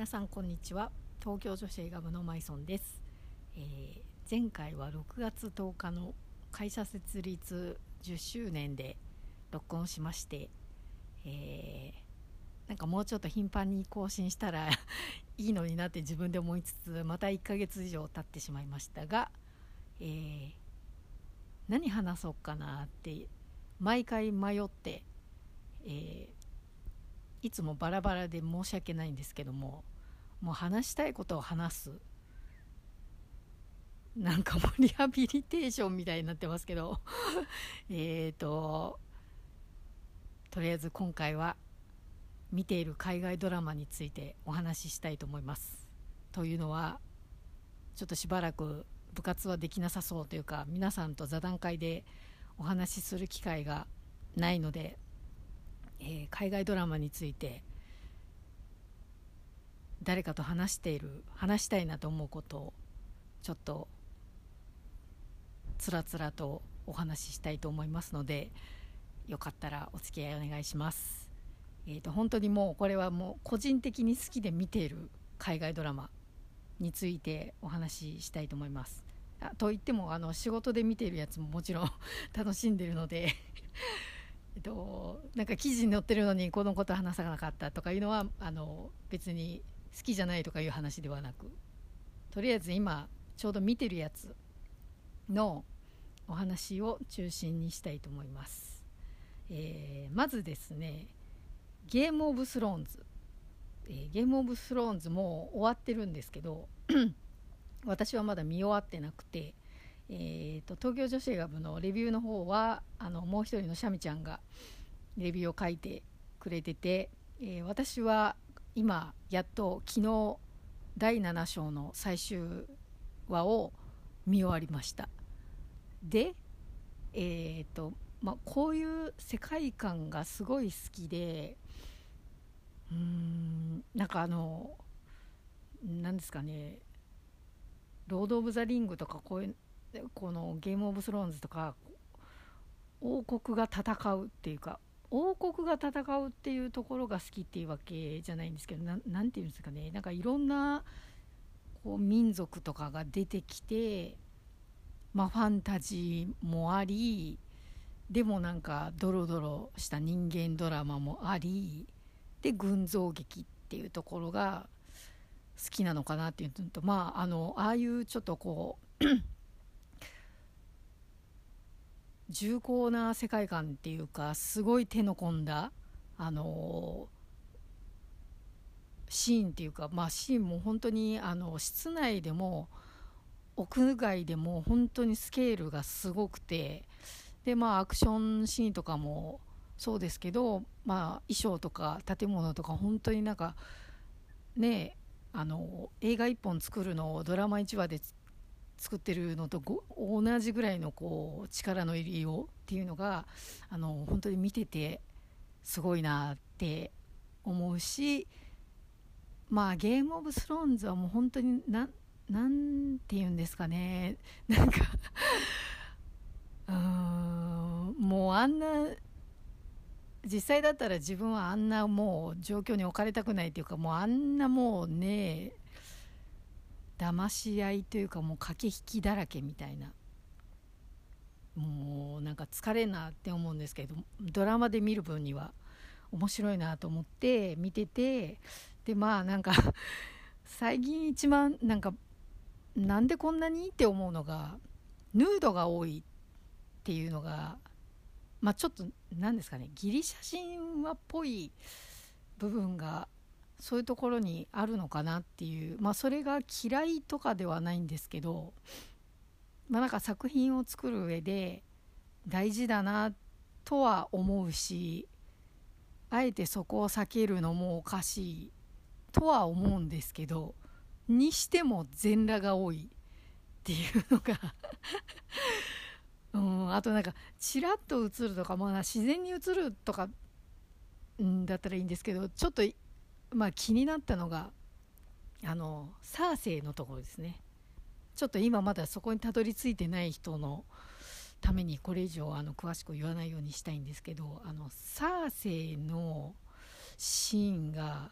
皆さんこんにちは。東京女子映画部のマイソンです、えー前回は6月10日の会社設立10周年で録音しまして、えーなんかもうちょっと頻繁に更新したら いいのになって自分で思いつつまた1ヶ月以上経ってしまいましたが、えー何話そうかなって毎回迷って、えーいつもバラバラで申し訳ないんですけどももう話したいことを話す。なんかもうリハビリテーションみたいになってますけど。えっととりあえず今回は見ている海外ドラマについてお話ししたいと思います。というのはちょっとしばらく部活はできなさそうというか皆さんと座談会でお話しする機会がないのでえー海外ドラマについて誰かと話している話したいなと思うことをちょっとつらつらとお話ししたいと思いますのでよかったらお付き合いお願いします。えー、と本当にもうこれはもう個人的に好きで見ている海外ドラマについてお話ししたいと思います。あといってもあの仕事で見ているやつももちろん 楽しんでるのでえっと、なんか記事に載ってるのにこのこと話さなかったとかいうのはあの別に好きじゃないとかいう話ではなくとりあえず今ちょうど見てるやつのお話を中心にしたいと思います、えーまずですねゲームオブスローンズ、えーゲームオブスローンズもう終わってるんですけど 私はまだ見終わってなくてえー、と東京女子映画部のレビューの方はあのもう一人のシャミちゃんがレビューを書いてくれてて、えー私は今やっと昨日第7章の最終話を見終わりました。でえーとまあ、こういう世界観がすごい好きでうーんなんかあのなんですかねロード・オブ・ザ・リングとかこういうこのゲームオブスローンズとか王国が戦うっていうか王国が戦うっていうところが好きっていうわけじゃないんですけどななんていうんですかね。なんかいろんなこう民族とかが出てきてまあファンタジーもありでもなんかドロドロした人間ドラマもありで群像劇っていうところが好きなのかなっていうのとまああのああいうちょっとこう重厚な世界観っていうかすごい手の込んだあのシーンっていうかまあシーンも本当にあの室内でも屋外でも本当にスケールがすごくてでまあアクションシーンとかもそうですけどまあ衣装とか建物とか本当になんかねあの映画1本作るのをドラマ1話で作ってるのとご同じぐらいのこう力の入りようっていうのがあの本当に見ててすごいなって思うしまあゲームオブスローンズはもう本当にななんて言うんですかね。なんか うーんもうあんな実際だったら自分はあんなもう状況に置かれたくないっていうかもうあんなもうね騙し合いというかもう駆け引きだらけみたいな。もうなんか疲れんなって思うんですけどドラマで見る分には面白いなと思って見ててでまあなんか 最近一番なんかなんでこんなにって思うのがヌードが多いっていうのがまあちょっと何ですかねギリシャ神話っぽい部分がそういうところにあるのかなっていうまあそれが嫌いとかではないんですけどまあなんか作品を作る上で大事だなとは思うしあえてそこを避けるのもおかしいとは思うんですけどにしても全裸が多いっていうのが うん、あとなんかちらっと映るとか、まあ、自然に映るとか、ん、だったらいいんですけどちょっと、まあ、気になったのがあのサーセイのところですね。ちょっと今まだそこにたどり着いてない人のためにこれ以上あの詳しく言わないようにしたいんですけどあのサーセイのシーンが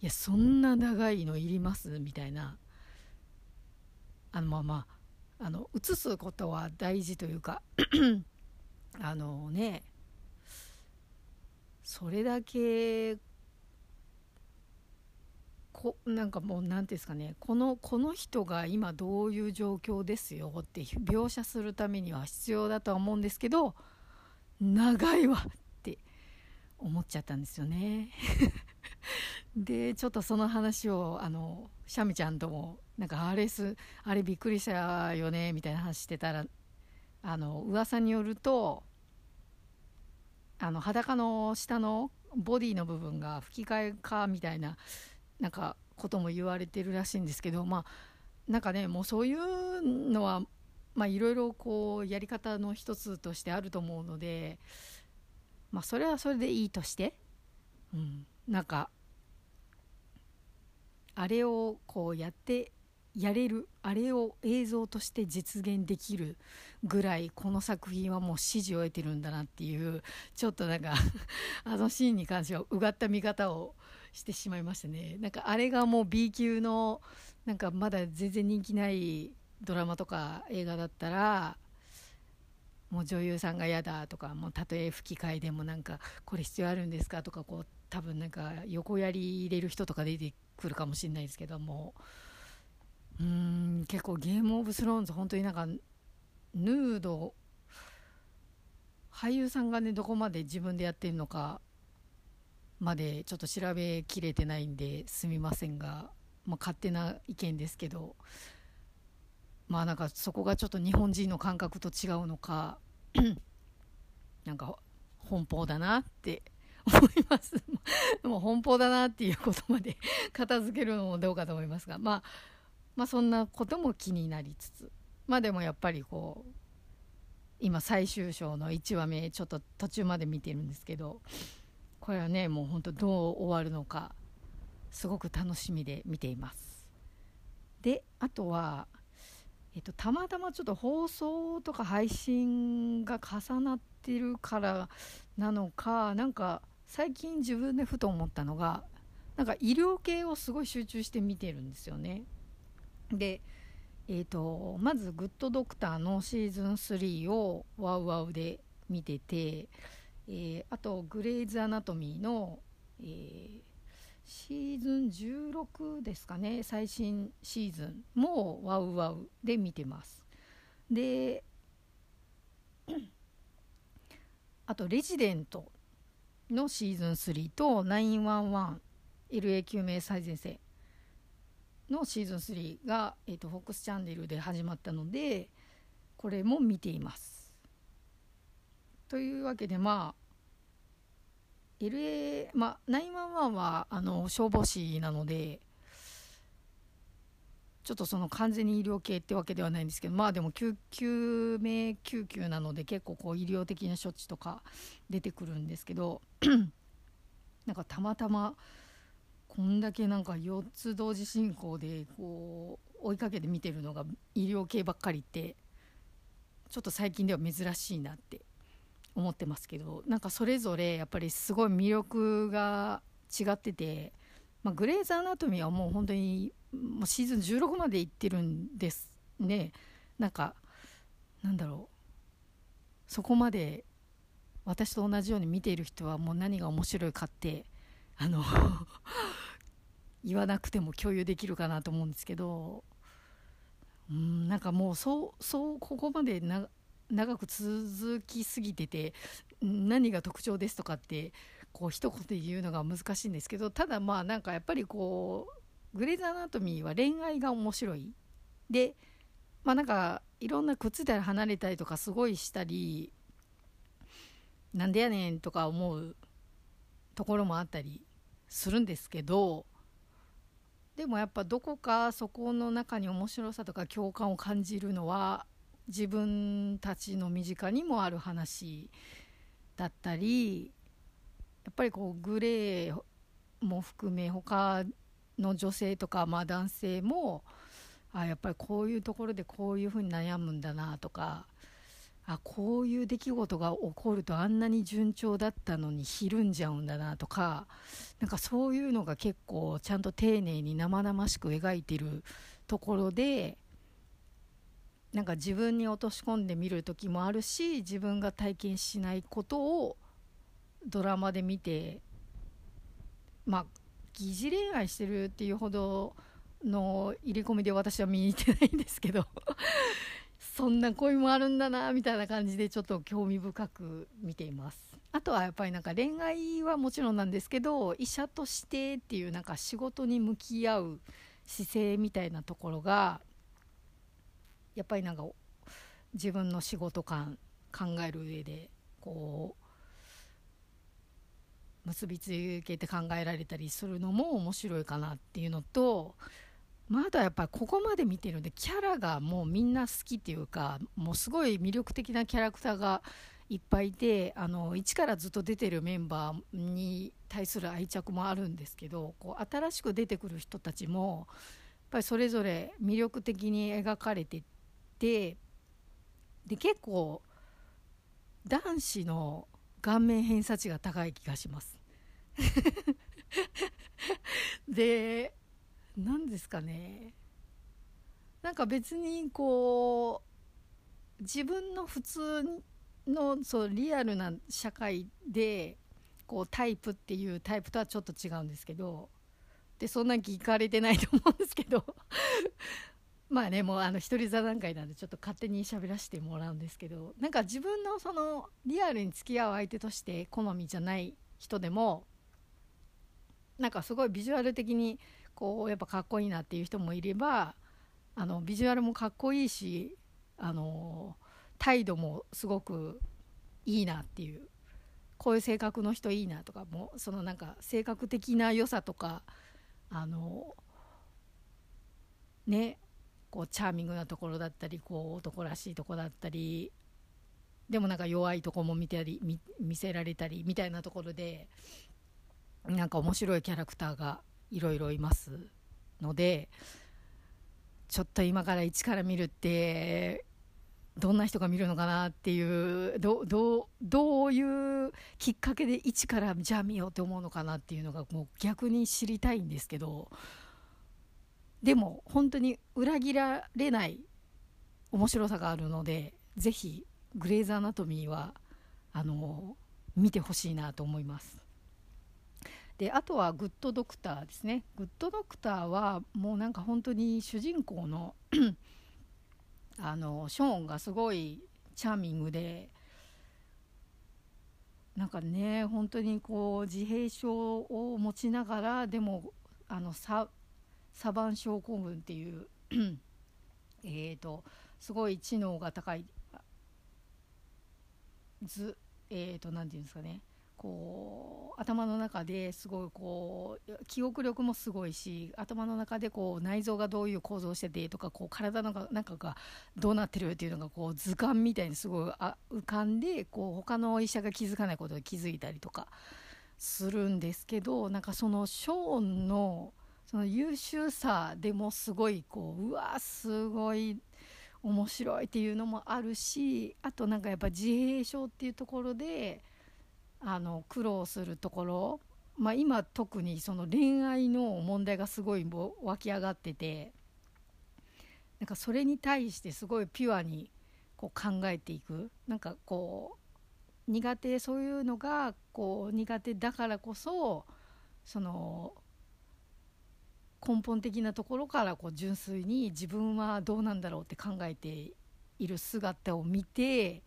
いやそんな長いのいります？みたいなあのまあまああの映すことは大事というかあのねそれだけこなんかもう何ていうんですかねこのこの人が今どういう状況ですよって描写するためには必要だとは思うんですけど長いわって思っちゃったんですよね。でちょっとその話をあのシャミちゃんともなんかあれすあれびっくりしたよねみたいな話してたらあの噂によるとあの裸の下のボディの部分が吹き替えかみたいななんかことも言われてるらしいんですけどまあなんかねもうそういうのはまあいろいろこうやり方の一つとしてあると思うのでまあそれはそれでいいとして、うん、なんかあれをこうやってやれるあれを映像として実現できるぐらいこの作品はもう支持を得てるんだなっていうちょっとなんかあのシーンに関してはうがった見方をしてしまいましたね。なんかあれがもう B 級のなんかまだ全然人気ないドラマとか映画だったらもう女優さんが嫌だとかもうたとえ吹き替えでもなんかこれ必要あるんですかとかこう多分なんか横やり入れる人とか出てくるかもしれないですけども。うん結構ゲームオブスローンズ本当になんかヌード俳優さんがねどこまで自分でやってるのかまでちょっと調べきれてないんですみませんが、まあ、勝手な意見ですけどまあなんかそこがちょっと日本人の感覚と違うのか なんか奔放だなって 思います。もう奔放だなっていうことまで 片付けるのもどうかと思いますが、まあ、まあそんなことも気になりつつまあでもやっぱりこう今最終章の1話目ちょっと途中まで見てるんですけどこれはねもうほんとどう終わるのかすごく楽しみで見ています。であとは、えっと、たまたまちょっと放送とか配信が重なってるからなのかなんか最近自分でふと思ったのがなんか医療系をすごい集中して見てるんですよね。でえーと、まず「グッドドクター」のシーズン3をワウワウで見ててえー、あとグレイズ・アナトミーの、えー、シーズン16ですかね。最新シーズンもワウワウで見てます。であとレジデントのシーズン3と 911LA 救命最前線のシーズン3が、えーと、と FOX チャンネルで始まったのでこれも見ています。というわけでまあ LA まあ911はあの消防士なのでちょっとその完全に医療系ってわけではないんですけどまあでも救急命救急なので結構こう医療的な処置とか出てくるんですけど なんかたまたまこんだけなんか4つ同時進行でこう追いかけて見てるのが医療系ばっかりってちょっと最近では珍しいなって思ってますけどなんかそれぞれやっぱりすごい魅力が違ってて、まあ、グレーズ・アナトミーはもう本当にもうシーズン16までいってるんですね。なんかなんだろう。そこまで私と同じように見ている人はもう何が面白いかってあの 言わなくても共有できるかなと思うんですけどうんなんかもうそうそうここまでな長く続きすぎてて何が特徴ですとかってこう一言で言うのが難しいんですけどただまあなんかやっぱりこうグレーズ・アナトミーは恋愛が面白い。でまあなんかいろんな靴で離れたりとかすごいしたりなんでやねんとか思うところもあったりするんですけどでもやっぱどこかそこの中に面白さとか共感を感じるのは自分たちの身近にもある話だったりやっぱりこうグレーも含め他の女性とか、まあ、男性もあやっぱりこういうところでこういうふうに悩むんだなとかあこういう出来事が起こるとあんなに順調だったのにひるんじゃうんだなとかなんかそういうのが結構ちゃんと丁寧に生々しく描いてるところでなんか自分に落とし込んでみる時もあるし自分が体験しないことをドラマで見てまあ疑似恋愛してるっていうほどの入り込みで私は見に行ってないんですけど そんな恋もあるんだなみたいな感じでちょっと興味深く見ています。あとはやっぱりなんか恋愛はもちろんなんですけど医者としてっていうなんか仕事に向き合う姿勢みたいなところがやっぱりなんか自分の仕事感考える上でこう結びつけて考えられたりするのも面白いかなっていうのとまあ、あとはやっぱりここまで見てるんでキャラがもうみんな好きっていうかもうすごい魅力的なキャラクターがいっぱいいてあの一からずっと出てるメンバーに対する愛着もあるんですけどこう新しく出てくる人たちもやっぱりそれぞれ魅力的に描かれててで結構男子の顔面偏差値が高い気がします。で何ですかね。なんか別にこう自分の普通のそうリアルな社会でこうタイプっていうタイプとはちょっと違うんですけどでそんなに聞かれてないと思うんですけど。まあねもうあの一人座談会なんでちょっと勝手に喋らせてもらうんですけどなんか自分のそのリアルに付き合う相手として好みじゃない人でもなんかすごいビジュアル的にこうやっぱかっこいいなっていう人もいればあのビジュアルもかっこいいしあの態度もすごくいいなっていうこういう性格の人いいなとかもそのなんか性格的な良さとかあのねこうチャーミングなところだったりこう男らしいとこだったりでもなんか弱いとこも見たり見せられたりみたいなところでなんか面白いキャラクターがいろいろいますのでちょっと今から一から見るってどんな人が見るのかなっていうどどどういうきっかけで一からじゃあ見ようって思うのかなっていうのがもう逆に知りたいんですけどでも本当に裏切られない面白さがあるのでぜひグレーズ・アナトミーはあの見てほしいなと思います。であとはグッドドクターですねグッドドクターはもうなんか本当に主人公の あのショーンがすごいチャーミングでなんかね本当にこう自閉症を持ちながらでもあのササバン症候群っていう えっとすごい知能が高い図えーと何て言うんですかね。こう頭の中ですごいこう記憶力もすごいし頭の中でこう内臓がどういう構造しててとかこう体の中がどうなってるっていうのがこう図鑑みたいにすごいあ浮かんでこう他の医者が気づかないことで気づいたりとかするんですけどなんかそのショーンのその優秀さでもすごいこううわすごい面白いっていうのもあるしあとなんかやっぱ自閉症っていうところで。あの苦労するところ、まあ、今特にその恋愛の問題がすごい湧き上がっててなんかそれに対してすごいピュアにこう考えていくなんかこう苦手そういうのがこう苦手だからこそその根本的なところからこう純粋に自分はどうなんだろうって考えている姿を見て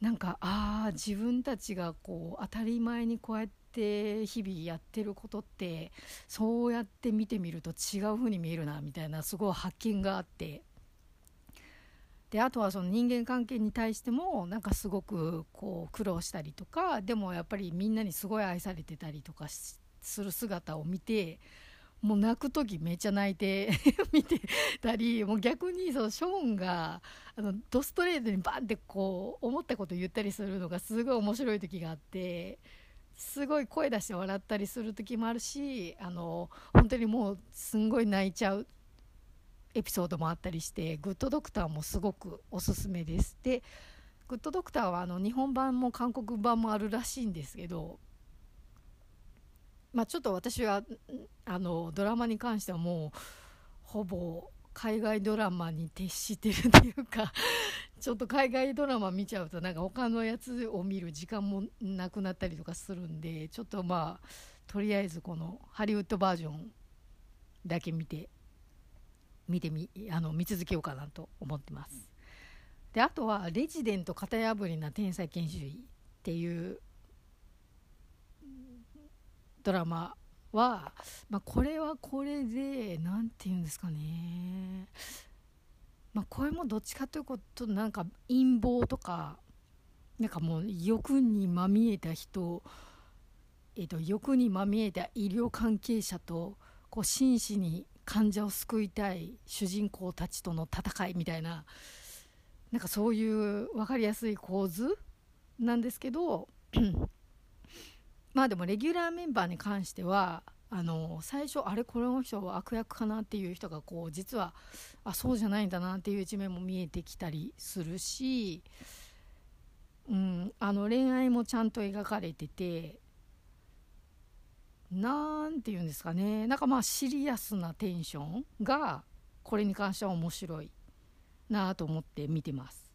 なんかああ自分たちがこう当たり前にこうやって日々やってることってそうやって見てみると違う風に見えるなみたいなすごい発見があって。であとはその人間関係に対してもなんかすごくこう苦労したりとかでもやっぱりみんなにすごい愛されてたりとかする姿を見てもう泣く時めっちゃ泣いて 見てたりもう逆にそのショーンがあのドストレートにバンってこう思ったこと言ったりするのがすごい面白い時があってすごい声出して笑ったりする時もあるしあの本当にもうすんごい泣いちゃうエピソードもあったりしてグッドドクターもすごくおすすめです。でグッドドクターはあの日本版も韓国版もあるらしいんですけどまあちょっと私はあのドラマに関してはもうほぼ海外ドラマに徹してるというか ちょっと海外ドラマ見ちゃうとなんか他のやつを見る時間もなくなったりとかするんでちょっとまあとりあえずこのハリウッドバージョンだけ見て見てみあの見続けようかなと思ってます。であとは「レジデント型破りな天才研修医」っていうドラマは、まあ、これはこれで何て言うんですかね。まあこれもどっちかということなんか陰謀とかなんかもう欲にまみえた人、えー、と欲にまみえた医療関係者とこう真摯に患者を救いたい主人公たちとの戦いみたいななんかそういう分かりやすい構図なんですけどまあでもレギュラーメンバーに関してはあの最初あれこの人は悪役かなっていう人がこう実はあそうじゃないんだなっていう一面も見えてきたりするし、うん、あの恋愛もちゃんと描かれてて何て言うんですかねなんかまあシリアスなテンションがこれに関しては面白いなと思って見てます。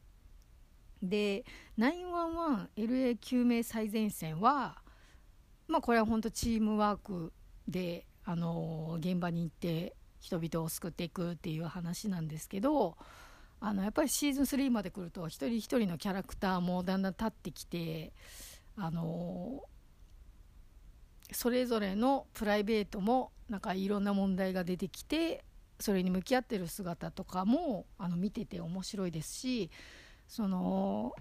で 911LA 救命最前線はまあこれは本当チームワークで、あの現場に行って人々を救っていくっていう話なんですけどあのやっぱりシーズン3まで来ると一人一人のキャラクターもだんだん立ってきて、あのそれぞれのプライベートもなんかいろんな問題が出てきてそれに向き合ってる姿とかもあの見てて面白いですしその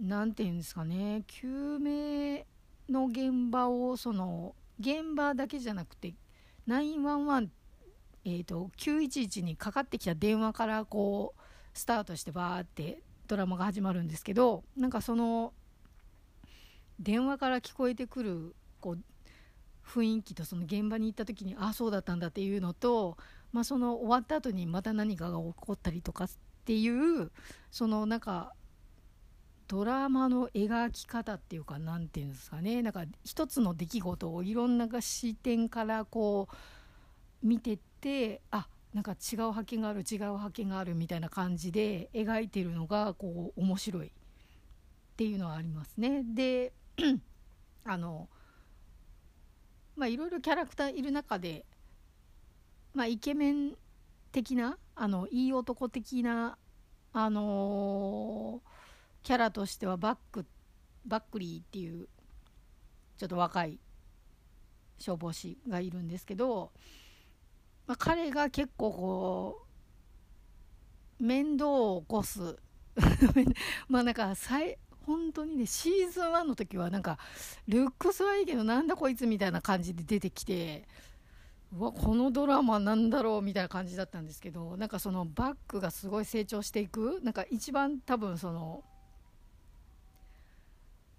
何て言うんですかね。救命の現場をその現場だけじゃなくて911えーと、911にかかってきた電話からこうスタートしてバーってドラマが始まるんですけどなんかその電話から聞こえてくるこう雰囲気とその現場に行った時にああそうだったんだっていうのと、まあ、その終わった後にまた何かが起こったりとかっていうそのなんかドラマの描き方っていうか何て言うんですかねなんか一つの出来事をいろんな視点からこう見てってあなんか違う発見がある違う発見があるみたいな感じで描いてるのがこう面白いっていうのはありますね。で あのまあいろいろキャラクターいる中で、まあ、イケメン的なあのいい男的なあのーキャラとしてはバックバックリーっていうちょっと若い消防士がいるんですけど、まあ、彼が結構こう面倒を起こす まあなんか本当にねシーズン1の時はなんかルックスはいいけどなんだこいつみたいな感じで出てきてうわこのドラマなんだろうみたいな感じだったんですけどなんかそのバックがすごい成長していくなんか一番多分その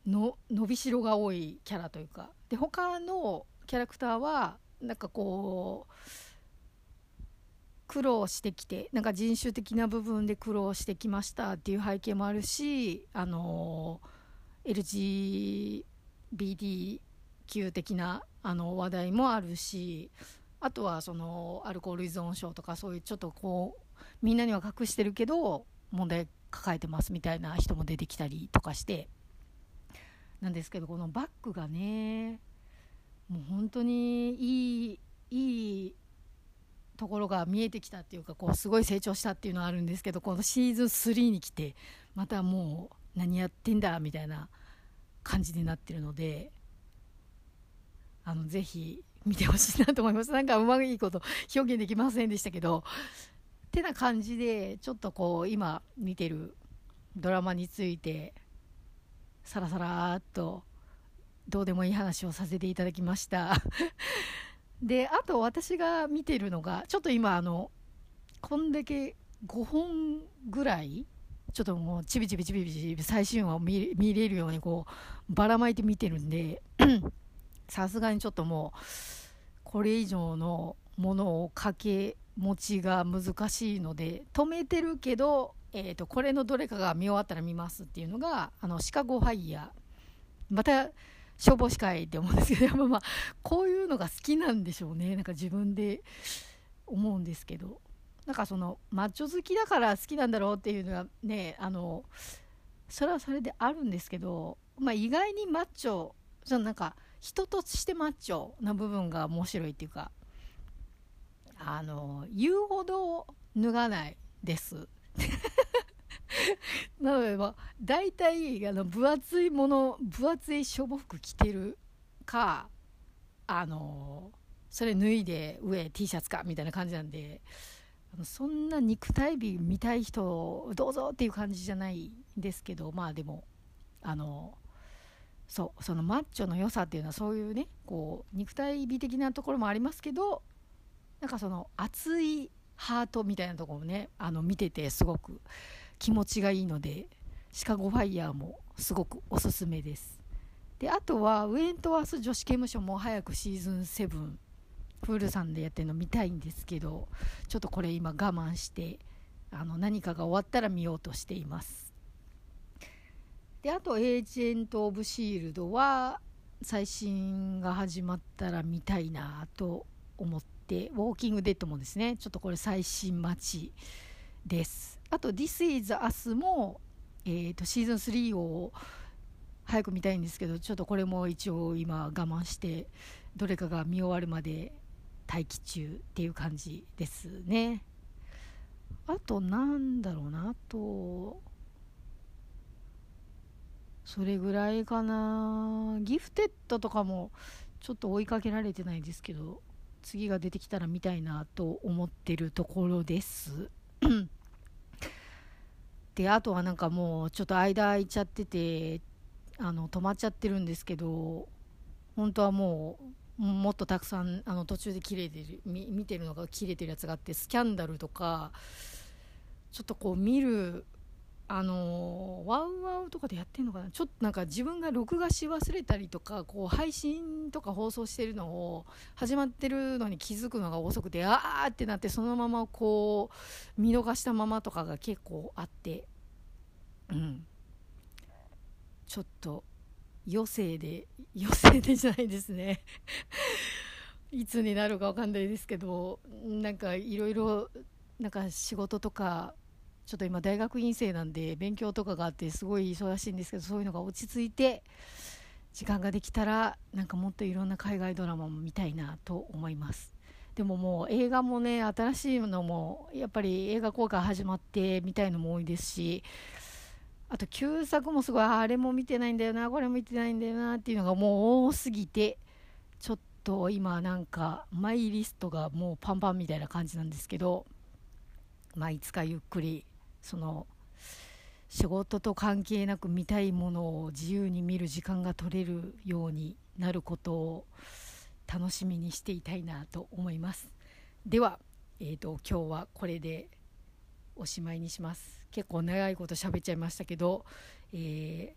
の伸びしろが多いキャラというか。で他のキャラクターはなんかこう苦労してきてなんか人種的な部分で苦労してきましたっていう背景もあるしあの LGBTQ 的なあの話題もあるしあとはそのアルコール依存症とかそういうちょっとこうみんなには隠してるけど問題抱えてますみたいな人も出てきたりとかして。なんですけどこのバッグがねもう本当にいいいいところが見えてきたっていうかこうすごい成長したっていうのはあるんですけどこのシーズン3に来てまたもう何やってんだみたいな感じになってるのであのぜひ見てほしいなと思います。なんかうまいいこと表現できませんでしたけどてな感じでちょっとこう今見てるドラマについてさらさらっとどうでもいい話をさせていただきました。であと私が見てるのがちょっと今あのこんだけ5本ぐらいちょっともうちびちびちびちび最新話を見れるようにこうばらまいて見てるんで さすがにちょっともうこれ以上のものをかけ持ちが難しいので止めてるけどえーと、これのどれかが見終わったら見ますっていうのがあのシカゴファイヤー。また消防士会って思うんですけど まあまこういうのが好きなんでしょうね。なんか自分で思うんですけど。なんかそのマッチョ好きだから好きなんだろうっていうのはねあのそれはそれであるんですけど、まあ、意外にマッチョそのなんか人としてマッチョな部分が面白いっていうかあの言うほど脱がないです。なので、まあ、大体あの分厚いもの分厚い消防服着てるかあのそれ脱いで上 T シャツかみたいな感じなんであのそんな肉体美見たい人どうぞっていう感じじゃないんですけどまあでもあのそうそのマッチョの良さっていうのはそういうねこう肉体美的なところもありますけどなんかその熱いハートみたいなところもねあの見ててすごく気持ちがいいのでシカゴファイヤーもすごくおすすめです。であとはウェントワース女子刑務所も早くシーズン7プールさんでやってるの見たいんですけどちょっとこれ今我慢してあの何かが終わったら見ようとしています。であと「エージェント・オブ・シールド」は最新が始まったら見たいなと思ってウォーキングデッドもですねちょっとこれ最新待ちです。あと「This is Us も」えーと、シーズン3を早く見たいんですけどちょっとこれも一応今我慢してどれかが見終わるまで待機中っていう感じですね。あとなんだろうなあとそれぐらいかな。ギフテッドとかもちょっと追いかけられてないですけど次が出てきたら見たいなと思ってるところです。であとはなんかもうちょっと間空いちゃっててあの止まっちゃってるんですけど本当はもうもっとたくさんあの途中で切れてる見てるのが切れてるやつがあってスキャンダルとかちょっとこう見るあのワウワウとかでやってんのかな？ちょっとなんか自分が録画し忘れたりとかこう配信とか放送してるのを始まってるのに気づくのが遅くてあーってなってそのままこう見逃したままとかが結構あって。うん。ちょっと余生で余生でじゃないですね。いつになるか分かんないですけどなんかいろいろなんか仕事とかちょっと今大学院生なんで勉強とかがあってすごい忙しいんですけどそういうのが落ち着いて時間ができたらなんかもっといろんな海外ドラマも見たいなと思います。でももう映画もね新しいのもやっぱり映画公開始まってみたいのも多いですしあと旧作もすごいあれも見てないんだよなこれも見てないんだよなっていうのがもう多すぎてちょっと今なんかマイリストがもうパンパンみたいな感じなんですけどまあいつかゆっくりその仕事と関係なく見たいものを自由に見る時間が取れるようになることを楽しみにしていたいなと思います。では、えーと、今日はこれでおしまいにします。結構長いこと喋っちゃいましたけど、え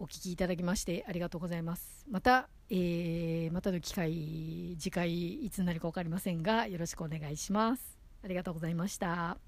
ー、お聞きいただきましてありがとうございます。また、えー、またの機会次回いつになるか分かりませんがよろしくお願いします。ありがとうございました。